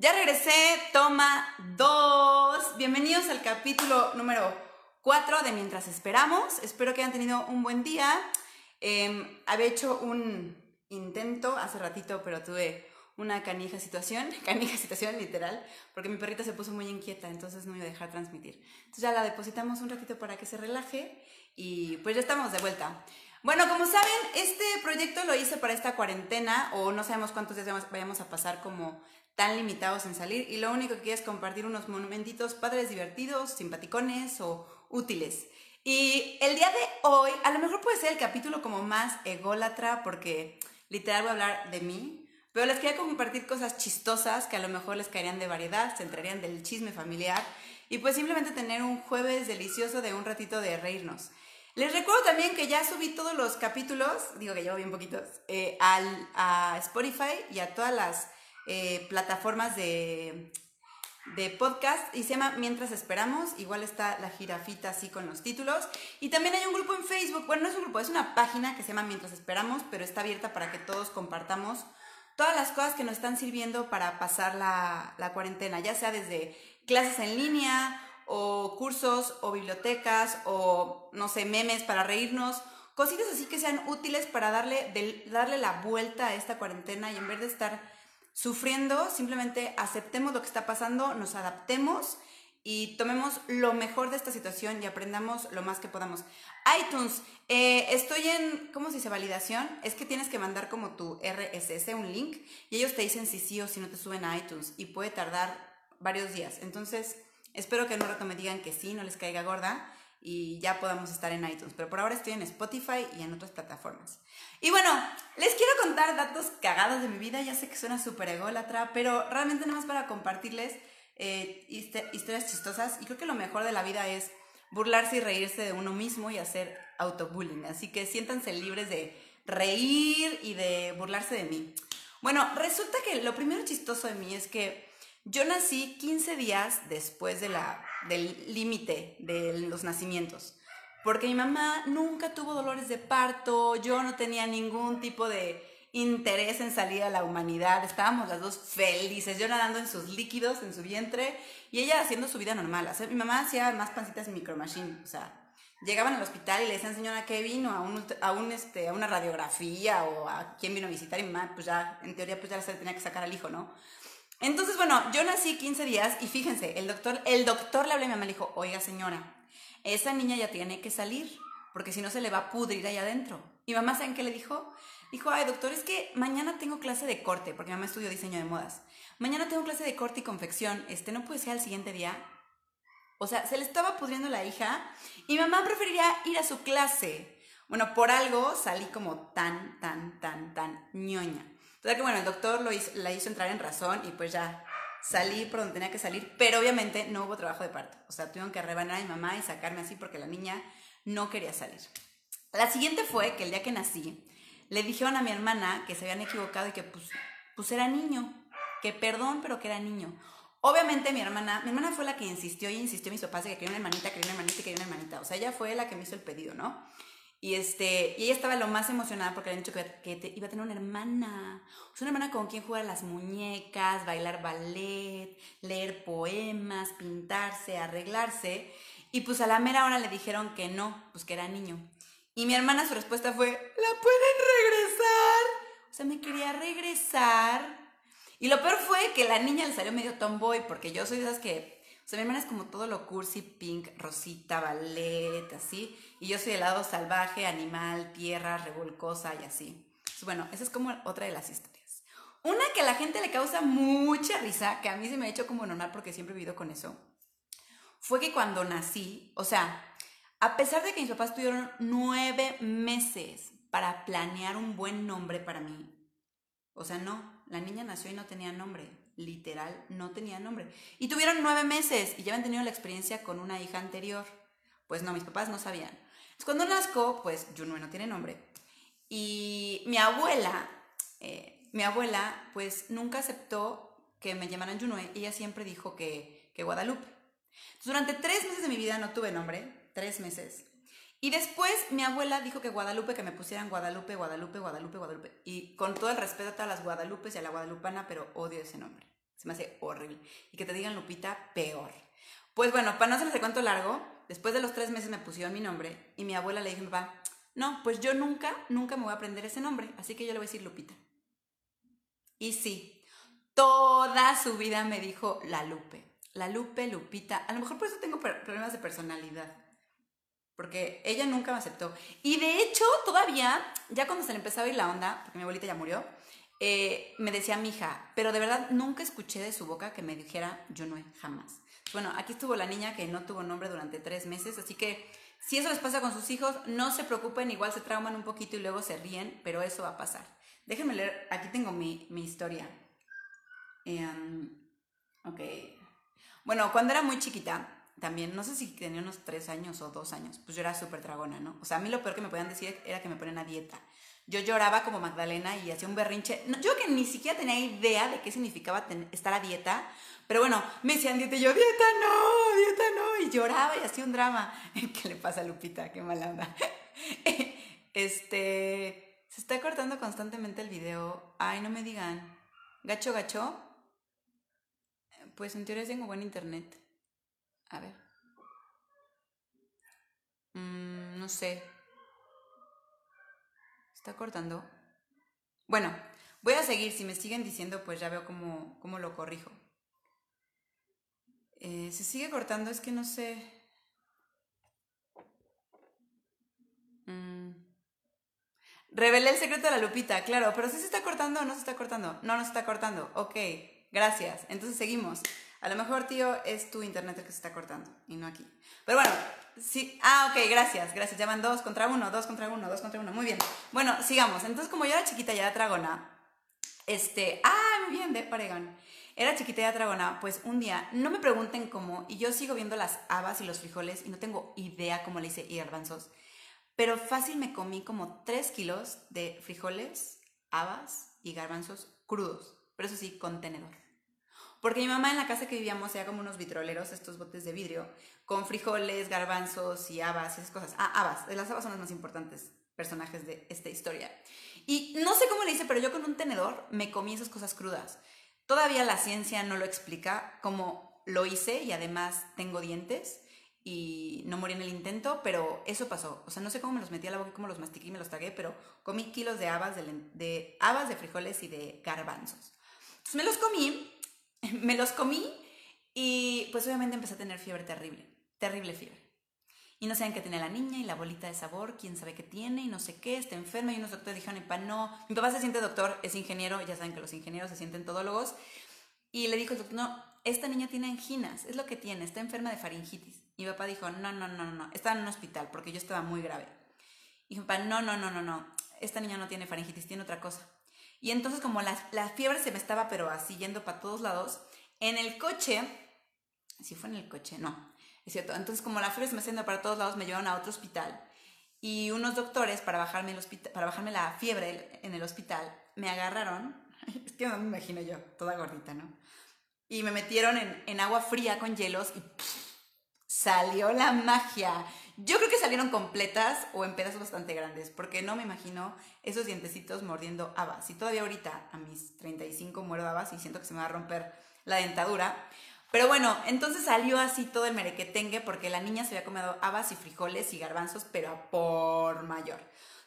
Ya regresé, toma dos. Bienvenidos al capítulo número 4 de Mientras Esperamos. Espero que hayan tenido un buen día. Em, había hecho un intento hace ratito, pero tuve una canija situación, canija situación literal, porque mi perrita se puso muy inquieta, entonces no me iba a dejar transmitir. Entonces ya la depositamos un ratito para que se relaje y pues ya estamos de vuelta. Bueno, como saben, este proyecto lo hice para esta cuarentena o no sabemos cuántos días vayamos a pasar como tan limitados en salir y lo único que quiero es compartir unos monumentitos padres divertidos, simpaticones o útiles. Y el día de hoy, a lo mejor puede ser el capítulo como más ególatra porque literal voy a hablar de mí, pero les quería compartir cosas chistosas que a lo mejor les caerían de variedad, se entrarían del chisme familiar y pues simplemente tener un jueves delicioso de un ratito de reírnos. Les recuerdo también que ya subí todos los capítulos, digo que llevo bien poquitos, eh, al, a Spotify y a todas las eh, plataformas de, de podcast y se llama Mientras Esperamos. Igual está la jirafita así con los títulos. Y también hay un grupo en Facebook. Bueno, no es un grupo, es una página que se llama Mientras Esperamos, pero está abierta para que todos compartamos todas las cosas que nos están sirviendo para pasar la, la cuarentena, ya sea desde clases en línea o cursos o bibliotecas o, no sé, memes para reírnos, cositas así que sean útiles para darle, darle la vuelta a esta cuarentena y en vez de estar sufriendo, simplemente aceptemos lo que está pasando, nos adaptemos y tomemos lo mejor de esta situación y aprendamos lo más que podamos. iTunes, eh, estoy en, ¿cómo se dice? Validación. Es que tienes que mandar como tu RSS, un link, y ellos te dicen si sí o si no te suben a iTunes y puede tardar varios días. Entonces, Espero que en un rato me digan que sí, no les caiga gorda y ya podamos estar en iTunes. Pero por ahora estoy en Spotify y en otras plataformas. Y bueno, les quiero contar datos cagados de mi vida. Ya sé que suena súper ególatra, pero realmente nada más para compartirles eh, historias chistosas. Y creo que lo mejor de la vida es burlarse y reírse de uno mismo y hacer autobullying. Así que siéntanse libres de reír y de burlarse de mí. Bueno, resulta que lo primero chistoso de mí es que yo nací 15 días después de la, del límite de los nacimientos, porque mi mamá nunca tuvo dolores de parto, yo no tenía ningún tipo de interés en salir a la humanidad, estábamos las dos felices, yo nadando en sus líquidos, en su vientre, y ella haciendo su vida normal. mi mamá hacía más pancitas en Micro Machine, o sea, llegaban al hospital y le decían, señora, ¿qué vino? A, un, a, un, este, a una radiografía o a quién vino a visitar y mi mamá, pues ya, en teoría, pues ya se tenía que sacar al hijo, ¿no? Entonces, bueno, yo nací 15 días y fíjense, el doctor, el doctor le hablé a mi mamá y le dijo, oiga señora, esa niña ya tiene que salir, porque si no se le va a pudrir ahí adentro. Y mamá, ¿saben qué le dijo? Dijo, ay doctor, es que mañana tengo clase de corte, porque mamá estudió diseño de modas. Mañana tengo clase de corte y confección, este, ¿no puede ser al siguiente día? O sea, se le estaba pudriendo la hija y mamá preferiría ir a su clase. Bueno, por algo salí como tan, tan, tan, tan ñoña. Entonces, que bueno, el doctor lo la hizo entrar en razón y pues ya salí por donde tenía que salir, pero obviamente no hubo trabajo de parto. O sea, tuvieron que rebanar a mi mamá y sacarme así porque la niña no quería salir. La siguiente fue que el día que nací, le dijeron a mi hermana que se habían equivocado y que pues, pues era niño, que perdón, pero que era niño. Obviamente mi hermana, mi hermana fue la que insistió y insistió a mis papás de que quería una hermanita, quería una hermanita, quería una hermanita. O sea, ella fue la que me hizo el pedido, ¿no? Y, este, y ella estaba lo más emocionada porque le habían dicho que, iba a tener una hermana. Una hermana con quien jugar las muñecas, bailar ballet, leer poemas, pintarse, arreglarse. Y pues a la mera hora le dijeron que no, pues que era niño. Y mi hermana su respuesta fue, ¿la pueden regresar? O sea, me quería regresar. Y lo peor fue que la niña le salió medio tomboy porque yo soy de esas que sea, mi hermana es como todo lo cursi, pink, rosita, ballet, así. Y yo soy el lado salvaje, animal, tierra, revolcosa y así. bueno, esa es como otra de las historias. Una que a la gente le causa mucha risa, que a mí se me ha hecho como normal porque siempre he vivido con eso, fue que cuando nací, o sea, a pesar de que mis papás tuvieron nueve meses para planear un buen nombre para mí, o sea, no, la niña nació y no tenía nombre literal no tenía nombre. Y tuvieron nueve meses y ya habían tenido la experiencia con una hija anterior. Pues no, mis papás no sabían. Entonces, cuando nazco, pues Junue no tiene nombre. Y mi abuela, eh, mi abuela, pues nunca aceptó que me llamaran Junue. Ella siempre dijo que, que Guadalupe. Entonces, durante tres meses de mi vida no tuve nombre, tres meses. Y después mi abuela dijo que Guadalupe, que me pusieran Guadalupe, Guadalupe, Guadalupe, Guadalupe. Y con todo el respeto a todas las Guadalupes y a la guadalupana, pero odio ese nombre. Se me hace horrible. Y que te digan Lupita, peor. Pues bueno, para no hacerles el cuento largo, después de los tres meses me pusieron mi nombre y mi abuela le dijo a mi papá, no, pues yo nunca, nunca me voy a aprender ese nombre, así que yo le voy a decir Lupita. Y sí, toda su vida me dijo la Lupe, la Lupe, Lupita. A lo mejor por eso tengo problemas de personalidad, porque ella nunca me aceptó. Y de hecho, todavía, ya cuando se le empezaba a ir la onda, porque mi abuelita ya murió, eh, me decía mi hija, pero de verdad nunca escuché de su boca que me dijera yo no jamás. Bueno, aquí estuvo la niña que no tuvo nombre durante tres meses, así que si eso les pasa con sus hijos, no se preocupen, igual se trauman un poquito y luego se ríen, pero eso va a pasar. Déjenme leer, aquí tengo mi, historia. Em, ok. Bueno, cuando era muy chiquita, también, no sé si tenía unos tres años o dos años, pues yo era súper dragona, ¿no? O sea, a mí lo peor que me podían decir era que me ponían a dieta. Yo lloraba como Magdalena y hacía un berrinche. yo que ni siquiera tenía idea de qué significaba estar a dieta, pero bueno, me decían dieta y yo, dieta no, dieta no, y lloraba y hacía un drama. ¿Qué le pasa a Lupita? Qué mala onda. Este, se está cortando constantemente el video. Ay, no me digan. ¿Gacho, gacho? Pues en teoría tengo buen internet. A ver. Mm, no sé. ¿Está cortando? Bueno, voy a seguir. Si me siguen diciendo, pues ya veo cómo, cómo lo corrijo. Eh, se sigue cortando, es que no sé. Mm. Revelé el secreto de la lupita, claro, pero si se está cortando o no se está cortando. No, no se está cortando. Ok, gracias. Entonces seguimos. A lo mejor, tío, es tu internet el que se está cortando y no aquí. Pero bueno, sí. Ah, ok, gracias, gracias. Ya van dos contra uno, dos contra uno, dos contra uno. Muy bien. Bueno, sigamos. Entonces, como yo era chiquita, ya era dragona. Este. Ah, muy bien, de Paregan. Era chiquita y dragona, pues un día, no me pregunten cómo, y yo sigo viendo las habas y los frijoles y no tengo idea cómo le hice y garbanzos, pero fácil me comí como 3 kilos de frijoles, habas y garbanzos crudos, pero eso sí, con tenedor. Porque mi mamá en la casa que vivíamos hacía como unos vitroleros, estos botes de vidrio, con frijoles, garbanzos y habas y esas cosas. Ah, habas, las habas son las más importantes personajes de esta historia. Y no sé cómo le hice, pero yo con un tenedor me comí esas cosas crudas. Todavía la ciencia no lo explica cómo lo hice y además tengo dientes y no morí en el intento, pero eso pasó. O sea, no sé cómo me los metí a la boca y cómo los mastiqué y me los tragué, pero comí kilos de habas de, de habas, de frijoles y de garbanzos. Entonces me los comí, me los comí y pues obviamente empecé a tener fiebre terrible, terrible fiebre y no saben qué tiene la niña y la bolita de sabor, quién sabe qué tiene y no sé qué, está enferma y unos doctores dijeron, pa, no, mi papá se siente doctor, es ingeniero, ya saben que los ingenieros se sienten todólogos, y le dijo el doctor, no, esta niña tiene anginas, es lo que tiene, está enferma de faringitis. Y mi papá dijo, no, no, no, no, estaba en un hospital porque yo estaba muy grave. Y mi papá, no, no, no, no, no, esta niña no tiene faringitis, tiene otra cosa. Y entonces como la, la fiebre se me estaba pero así yendo para todos lados, en el coche, si fue en el coche, no, es cierto. Entonces, como la fiebre se me haciendo para todos lados, me llevaron a otro hospital. Y unos doctores, para bajarme, el hospital, para bajarme la fiebre en el hospital, me agarraron. Es que no me imagino yo, toda gordita, ¿no? Y me metieron en, en agua fría con hielos y salió la magia. Yo creo que salieron completas o en pedazos bastante grandes, porque no me imagino esos dientecitos mordiendo habas. Y todavía ahorita, a mis 35, muero habas y siento que se me va a romper la dentadura. Pero bueno, entonces salió así todo el merequetengue porque la niña se había comido habas y frijoles y garbanzos, pero por mayor.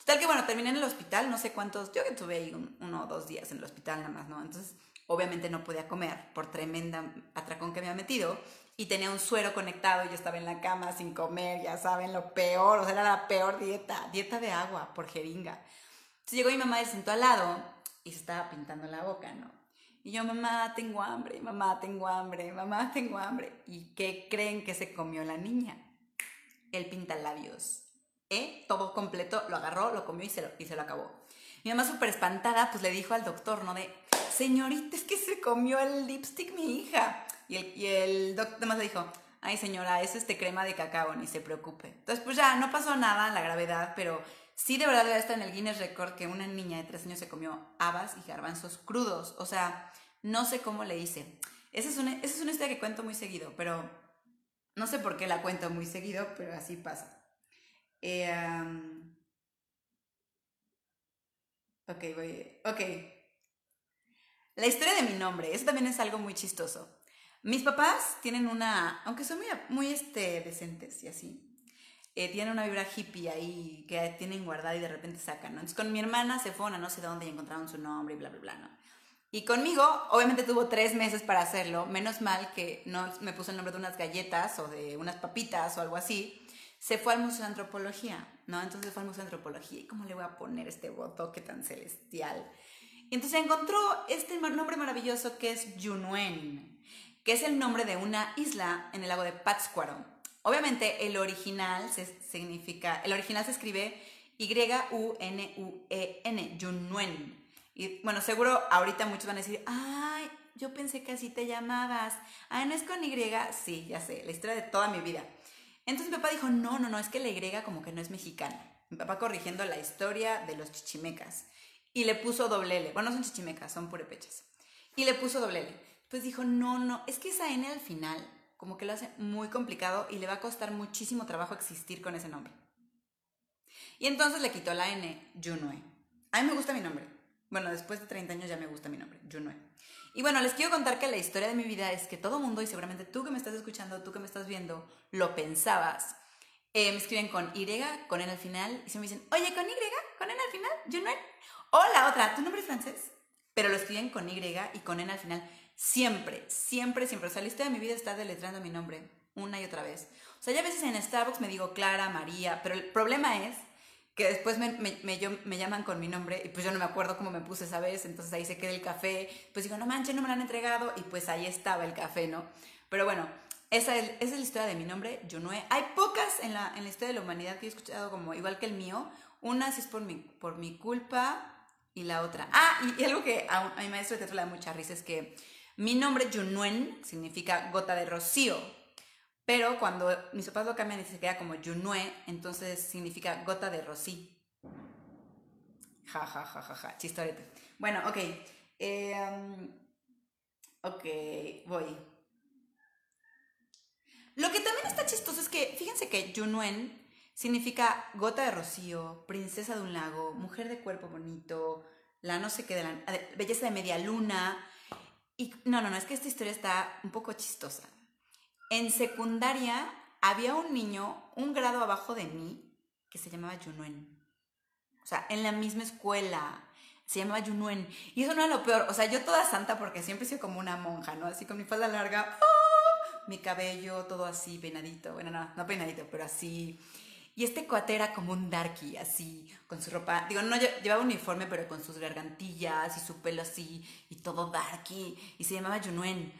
Total que bueno, terminé en el hospital, no sé cuántos, yo que tuve ahí uno o dos días en el hospital nada más, ¿no? Entonces, obviamente no podía comer por tremenda atracón que me había metido y tenía un suero conectado y yo estaba en la cama sin comer, ya saben, lo peor, o sea, era la peor dieta, dieta de agua por jeringa. Entonces llegó mi mamá y se sentó al lado y se estaba pintando la boca, ¿no? Y yo, mamá, tengo hambre, mamá, tengo hambre, mamá, tengo hambre. ¿Y qué creen que se comió la niña? El pintalabios. ¿Eh? Todo completo, lo agarró, lo comió y se lo, y se lo acabó. Mi mamá súper espantada, pues le dijo al doctor, ¿no? De, señorita, es que se comió el lipstick mi hija. Y el, doctor además le dijo, ay señora, es este crema de cacao, ni se preocupe. Entonces, pues ya, no pasó nada, la gravedad, pero sí de verdad estar en el Guinness Record que una niña de tres años se comió habas y garbanzos crudos. O sea, no sé cómo le hice. Esa es una, esa es una historia que cuento muy seguido, pero no sé por qué la cuento muy seguido, pero así pasa. Eh, ok, voy. Ok. La historia de mi nombre, eso también es algo muy chistoso. Mis papás tienen una, aunque son muy, muy este, decentes y así, eh, tienen una vibra hippie ahí que tienen guardada y de repente sacan, ¿no? Entonces con mi hermana se fueron a no sé dónde y encontraron su nombre y bla, bla, bla. Y conmigo, obviamente tuvo tres meses para hacerlo, menos mal que no me puso el nombre de unas galletas o de unas papitas o algo así. Se fue al Museo de Antropología, ¿no? Entonces fue al Museo de Antropología y ¿cómo le voy a poner este botoque tan celestial? Y entonces encontró este nombre maravilloso que es Yunuen, que es el nombre de una isla en el lago de Pátzcuaro. Obviamente el original se significa, el original se escribe Y-U-N-U-E-N, Yunuen. Y bueno, seguro ahorita muchos van a decir, ay, yo pensé que así te llamabas. Ah, ¿no es con Y? Sí, ya sé, la historia de toda mi vida. Entonces mi papá dijo, no, no, no, es que la Y como que no es mexicana. Mi papá corrigiendo la historia de los chichimecas. Y le puso doble L. Bueno, no son chichimecas, son purepechas. Y le puso doble L. Pues dijo, no, no, es que esa N al final como que lo hace muy complicado y le va a costar muchísimo trabajo existir con ese nombre. Y entonces le quitó la N, Junue. A mí me gusta mi nombre. Bueno, después de 30 años ya me gusta mi nombre, Junue. Y bueno, les quiero contar que la historia de mi vida es que todo mundo, y seguramente tú que me estás escuchando, tú que me estás viendo, lo pensabas. Eh, me escriben con Y, con N al final, y se me dicen, oye, con Y, con N al final, Junue. O la otra, ¿tu nombre es francés? Pero lo escriben con Y y con N al final. Siempre, siempre, siempre. O sea, la historia de mi vida está deletrando mi nombre una y otra vez. O sea, ya a veces en Starbucks me digo Clara, María, pero el problema es que después me, me, llaman con mi nombre y pues yo no me acuerdo cómo me puse esa vez, entonces ahí se queda el café, pues digo, no manches, no me lo han entregado y pues ahí estaba el café, ¿no? Pero bueno, esa es, es la historia de mi nombre, Junue. Hay pocas en la, en la historia de la humanidad que he escuchado como igual que el mío. Una si es por mi, por mi culpa y la otra. Ah, y, algo que a, a mi maestro de teatro le da mucha risa es que mi nombre, Junuen, significa gota de rocío. Pero cuando mis papás lo cambian y se queda como Junue, entonces significa gota de rocío. Ja, ja, ja, ja, ja. Chistorete. Bueno, ok. Em, ok, voy. Lo que también está chistoso es que, fíjense que Junuen significa gota de rocío, princesa de un lago, mujer de cuerpo bonito, la no sé qué la belleza de media luna, no, no, no, es que esta historia está un poco chistosa. En secundaria había un niño, un grado abajo de mí, que se llamaba Junuen. O sea, en la misma escuela. Se llamaba Junuen. Y eso no era lo peor. O sea, yo toda santa porque siempre he sido como una monja, ¿no? Así con mi falda larga, ¡ah! mi cabello todo así, peinadito. Bueno, no, no peinadito, pero así. Y este cuate era como un darky, así, con su ropa, digo, no llevaba uniforme, pero con sus gargantillas y su pelo así, y todo darky, y se llamaba Junuen.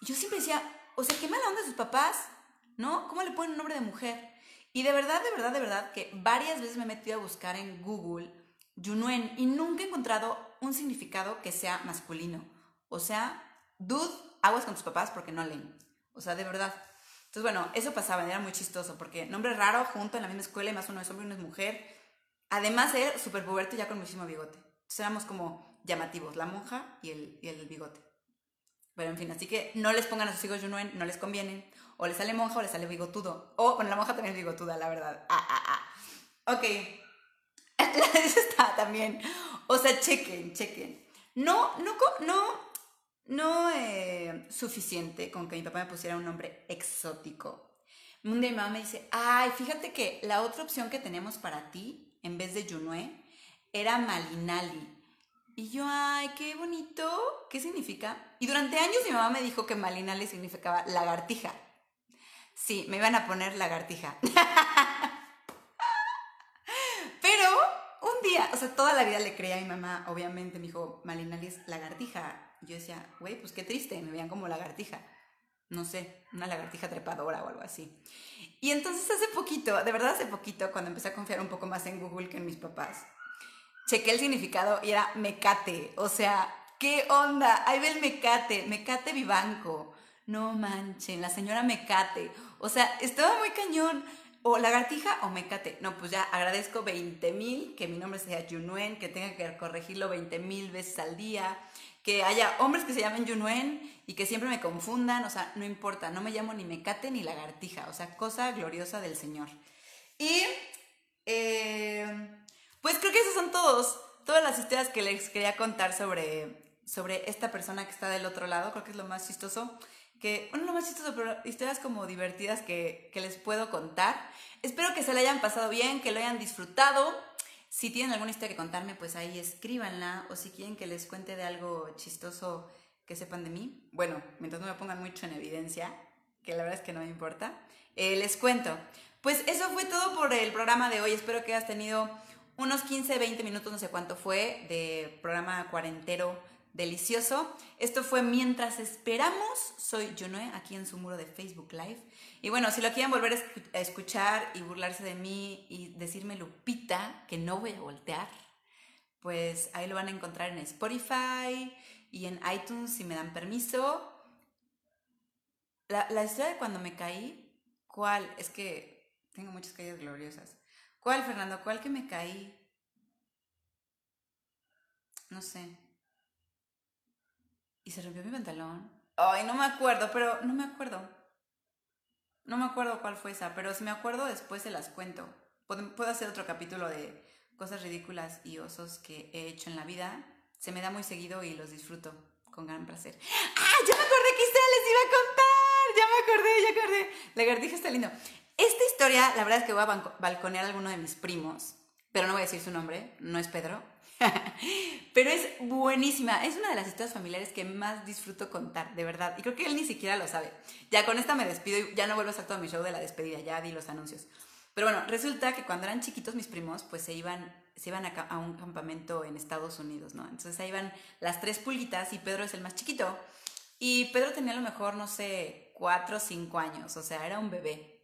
Y yo siempre decía, o sea, qué mala onda sus papás, ¿no? ¿Cómo le ponen un nombre de mujer? Y de verdad, de verdad, de verdad, que varias veces me he metido a buscar en Google Junuen y nunca he encontrado un significado que sea masculino. O sea, dude, aguas con tus papás porque no leen. O sea, de verdad. Entonces, bueno, eso pasaba, era muy chistoso, porque nombre raro, junto en la misma escuela, y más uno es hombre y uno es mujer. Además de súper puberto ya con muchísimo bigote. Entonces éramos como llamativos, la monja y el, y el bigote. Pero en fin, así que no les pongan a sus hijos Junuen, no les conviene. O les sale monja o les sale bigotudo. O, bueno, la monja también es bigotuda, la verdad. Ah, ah, ah. Ok. Eso está también. O sea, chequen, chequen. No, no, no no eh, suficiente con que mi papá me pusiera un nombre exótico. Un día mi mamá me dice, ay, fíjate que la otra opción que tenemos para ti, en vez de Junue, era Malinali. Y yo, ay, qué bonito, ¿qué significa? Y durante años mi mamá me dijo que Malinali significaba lagartija. Sí, me iban a poner lagartija. Pero un día, o sea, toda la vida le creía a mi mamá, obviamente, me dijo, Malinali es lagartija yo decía, güey, pues qué triste, me veían como lagartija. No sé, una lagartija trepadora o algo así. Y entonces hace poquito, de verdad hace poquito, cuando empecé a confiar un poco más en Google que en mis papás, chequé el significado y era mecate. O sea, ¿qué onda? Ahí ve el mecate, mecate vivanco. No manchen, la señora mecate. O sea, estaba muy cañón. O lagartija o mecate. No, pues ya agradezco 20 mil que mi nombre sea Junuen, que tenga que corregirlo 20 mil veces al día que haya hombres que se llamen Yunuen y que siempre me confundan, o sea, no importa, no me llamo ni mecate ni lagartija, o sea, cosa gloriosa del Señor. Y, eh, pues creo que esos son todos, todas las historias que les quería contar sobre sobre esta persona que está del otro lado, creo que es lo más chistoso, que, bueno, lo más chistoso, pero historias como divertidas que, que les puedo contar. Espero que se la hayan pasado bien, que lo hayan disfrutado. Si tienen alguna historia que contarme, pues ahí escríbanla, o si quieren que les cuente de algo chistoso que sepan de mí, bueno, mientras no me pongan mucho en evidencia, que la verdad es que no me importa, eh, les cuento. Pues eso fue todo por el programa de hoy. Espero que hayas tenido unos 15, 20 minutos, no sé cuánto fue, de programa cuarentero delicioso. Esto fue Mientras Esperamos. Soy Junoe, aquí en su muro de Facebook Live. Y bueno, si lo quieren volver a escuchar y burlarse de mí y decirme Lupita, que no voy a voltear, pues ahí lo van a encontrar en Spotify y en iTunes si me dan permiso. La, la historia de cuando me caí, ¿cuál? Es que tengo muchas caídas gloriosas. ¿Cuál, Fernando? ¿Cuál que me caí? No sé. ¿Y se rompió mi pantalón? Ay, no me acuerdo, pero no me acuerdo. No me acuerdo cuál fue esa, pero si me acuerdo después se las cuento. Puedo hacer otro capítulo de cosas ridículas y osos que he hecho en la vida se me da muy seguido y los disfruto con gran placer. ¡Ah! Ya me acordé que usted les iba a contar. Ya me acordé, ya acordé. Lagartija está lindo. Esta historia, la verdad es que voy a balconear a alguno de mis primos, pero no voy a decir su nombre, no es Pedro. pero es buenísima. Es una de las historias familiares que más disfruto contar, de verdad. Y creo que él ni siquiera lo sabe. Ya con esta me despido y ya no vuelvo a hacer todo mi show de la despedida, ya di los anuncios. Pero bueno, resulta que cuando eran chiquitos mis primos, pues se iban se iban a, un campamento en Estados Unidos, ¿no? Entonces ahí iban las tres pulguitas y Pedro es el más chiquito. Y Pedro tenía a lo mejor, no sé, cuatro o cinco años, o sea, era un bebé.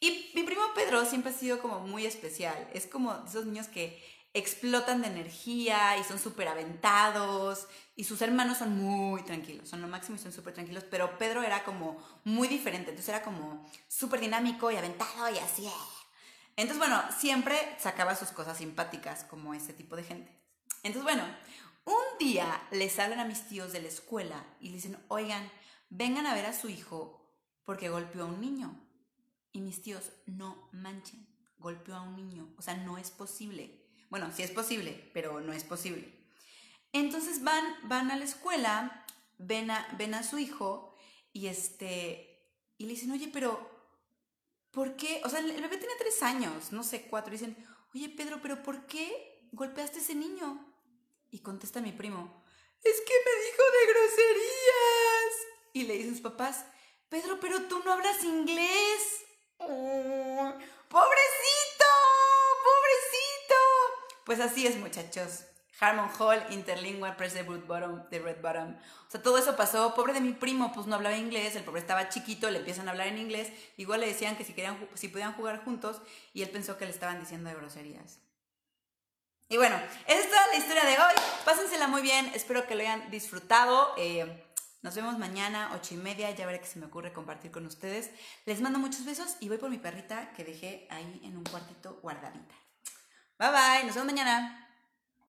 Y mi primo Pedro siempre ha sido como muy especial. Es como esos niños que explotan de energía y son súper aventados y sus hermanos son muy tranquilos, son lo máximo y son súper tranquilos, pero Pedro era como muy diferente, entonces era como súper dinámico y aventado y así, entonces, bueno, siempre sacaba sus cosas simpáticas, como ese tipo de gente. Entonces, bueno, un día les hablan a mis tíos de la escuela y le dicen, oigan, vengan a ver a su hijo porque golpeó a un niño. Y mis tíos, no manchen, golpeó a un niño. O sea, no es posible. Bueno, sí es posible, pero no es posible. Entonces van, van a la escuela, ven a, ven a su hijo y, este, y le dicen, oye, pero ¿por qué? O sea, el bebé tiene tres años, no sé, cuatro. Dicen, oye, Pedro, ¿pero por qué golpeaste a ese niño? Y contesta mi primo, es que me dijo de groserías. Y le dicen sus papás, Pedro, pero tú no hablas inglés. ¡Pobrecito! Pues así es, muchachos. Harmon Hall, Interlingual, Press the Root Bottom, The Red Bottom. O sea, todo eso pasó. Pobre de mi primo, pues no hablaba inglés, el pobre estaba chiquito, le empiezan a hablar en inglés. Igual le decían que si, querían, si podían jugar juntos y él pensó que le estaban diciendo de groserías. Y bueno, esa es toda la historia de hoy. Pásensela muy bien, espero que lo hayan disfrutado. Eh, nos vemos mañana, ocho y media, ya veré qué se me ocurre compartir con ustedes. Les mando muchos besos y voy por mi perrita que dejé ahí en un cuartito guardadita. Bye bye, nos vemos mañana.